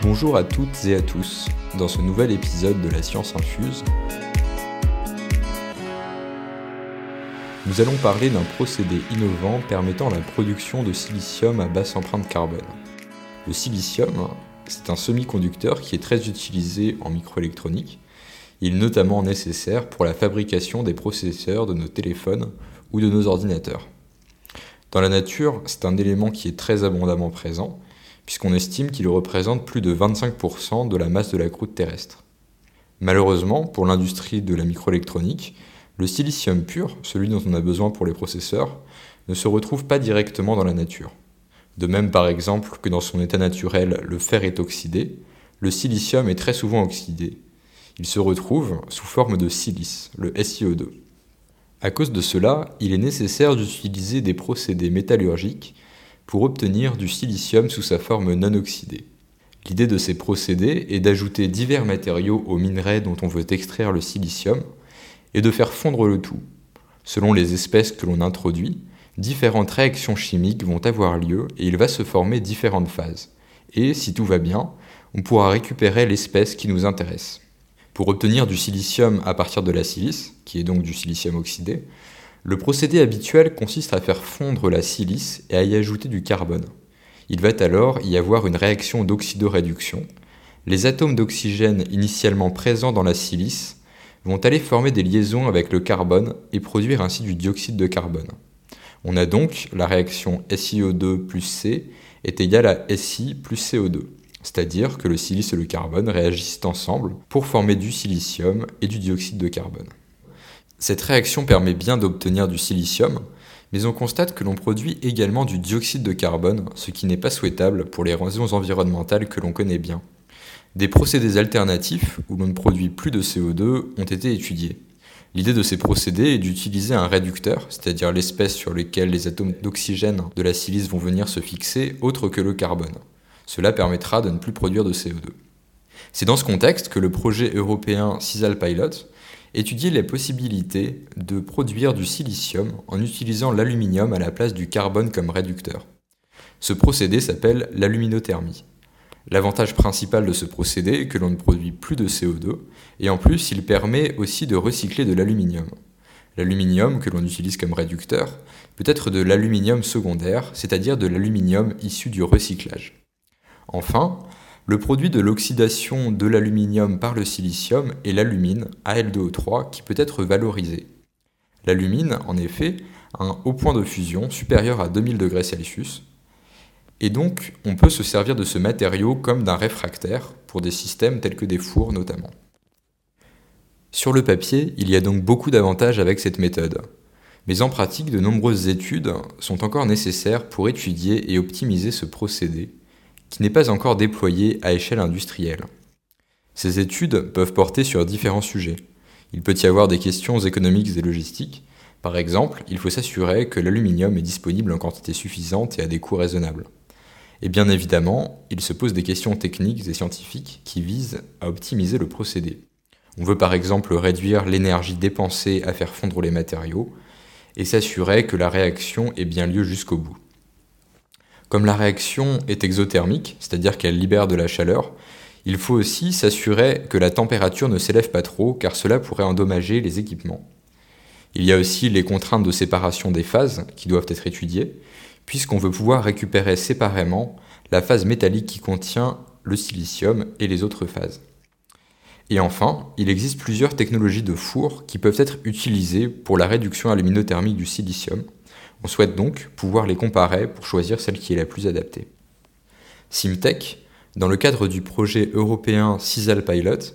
Bonjour à toutes et à tous dans ce nouvel épisode de la science infuse. Nous allons parler d'un procédé innovant permettant la production de silicium à basse empreinte carbone. Le silicium, c'est un semi-conducteur qui est très utilisé en microélectronique. Il est notamment nécessaire pour la fabrication des processeurs de nos téléphones ou de nos ordinateurs. Dans la nature, c'est un élément qui est très abondamment présent puisqu'on estime qu'il représente plus de 25% de la masse de la croûte terrestre. Malheureusement, pour l'industrie de la microélectronique, le silicium pur, celui dont on a besoin pour les processeurs, ne se retrouve pas directement dans la nature. De même par exemple que dans son état naturel le fer est oxydé, le silicium est très souvent oxydé. Il se retrouve sous forme de silice, le SiO2. À cause de cela, il est nécessaire d'utiliser des procédés métallurgiques pour obtenir du silicium sous sa forme non oxydée. L'idée de ces procédés est d'ajouter divers matériaux aux minerais dont on veut extraire le silicium et de faire fondre le tout. Selon les espèces que l'on introduit, différentes réactions chimiques vont avoir lieu et il va se former différentes phases. Et si tout va bien, on pourra récupérer l'espèce qui nous intéresse. Pour obtenir du silicium à partir de la silice, qui est donc du silicium oxydé, le procédé habituel consiste à faire fondre la silice et à y ajouter du carbone. Il va alors y avoir une réaction d'oxydoréduction. Les atomes d'oxygène initialement présents dans la silice vont aller former des liaisons avec le carbone et produire ainsi du dioxyde de carbone. On a donc la réaction SiO2 plus C est égale à Si plus CO2, c'est-à-dire que le silice et le carbone réagissent ensemble pour former du silicium et du dioxyde de carbone. Cette réaction permet bien d'obtenir du silicium, mais on constate que l'on produit également du dioxyde de carbone, ce qui n'est pas souhaitable pour les raisons environnementales que l'on connaît bien. Des procédés alternatifs, où l'on ne produit plus de CO2, ont été étudiés. L'idée de ces procédés est d'utiliser un réducteur, c'est-à-dire l'espèce sur laquelle les atomes d'oxygène de la silice vont venir se fixer, autre que le carbone. Cela permettra de ne plus produire de CO2. C'est dans ce contexte que le projet européen CISAL Pilot étudier les possibilités de produire du silicium en utilisant l'aluminium à la place du carbone comme réducteur. Ce procédé s'appelle l'aluminothermie. L'avantage principal de ce procédé est que l'on ne produit plus de CO2 et en plus il permet aussi de recycler de l'aluminium. L'aluminium que l'on utilise comme réducteur peut être de l'aluminium secondaire, c'est-à-dire de l'aluminium issu du recyclage. Enfin, le produit de l'oxydation de l'aluminium par le silicium est l'alumine, Al2O3, qui peut être valorisé. L'alumine, en effet, a un haut point de fusion supérieur à 2000 degrés Celsius, et donc on peut se servir de ce matériau comme d'un réfractaire pour des systèmes tels que des fours notamment. Sur le papier, il y a donc beaucoup d'avantages avec cette méthode, mais en pratique, de nombreuses études sont encore nécessaires pour étudier et optimiser ce procédé, qui n'est pas encore déployé à échelle industrielle. Ces études peuvent porter sur différents sujets. Il peut y avoir des questions économiques et logistiques. Par exemple, il faut s'assurer que l'aluminium est disponible en quantité suffisante et à des coûts raisonnables. Et bien évidemment, il se pose des questions techniques et scientifiques qui visent à optimiser le procédé. On veut par exemple réduire l'énergie dépensée à faire fondre les matériaux et s'assurer que la réaction ait bien lieu jusqu'au bout. Comme la réaction est exothermique, c'est-à-dire qu'elle libère de la chaleur, il faut aussi s'assurer que la température ne s'élève pas trop car cela pourrait endommager les équipements. Il y a aussi les contraintes de séparation des phases qui doivent être étudiées, puisqu'on veut pouvoir récupérer séparément la phase métallique qui contient le silicium et les autres phases. Et enfin, il existe plusieurs technologies de four qui peuvent être utilisées pour la réduction aluminothermique du silicium, on souhaite donc pouvoir les comparer pour choisir celle qui est la plus adaptée. Simtech, dans le cadre du projet européen CISAL Pilot,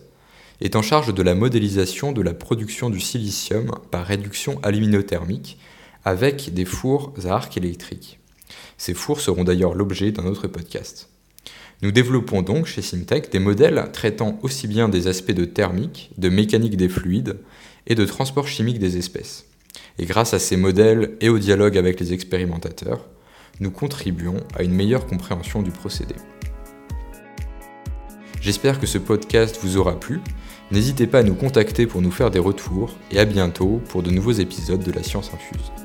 est en charge de la modélisation de la production du silicium par réduction aluminothermique avec des fours à arc électrique. Ces fours seront d'ailleurs l'objet d'un autre podcast. Nous développons donc chez Simtech des modèles traitant aussi bien des aspects de thermique, de mécanique des fluides et de transport chimique des espèces. Et grâce à ces modèles et au dialogue avec les expérimentateurs, nous contribuons à une meilleure compréhension du procédé. J'espère que ce podcast vous aura plu. N'hésitez pas à nous contacter pour nous faire des retours et à bientôt pour de nouveaux épisodes de la science infuse.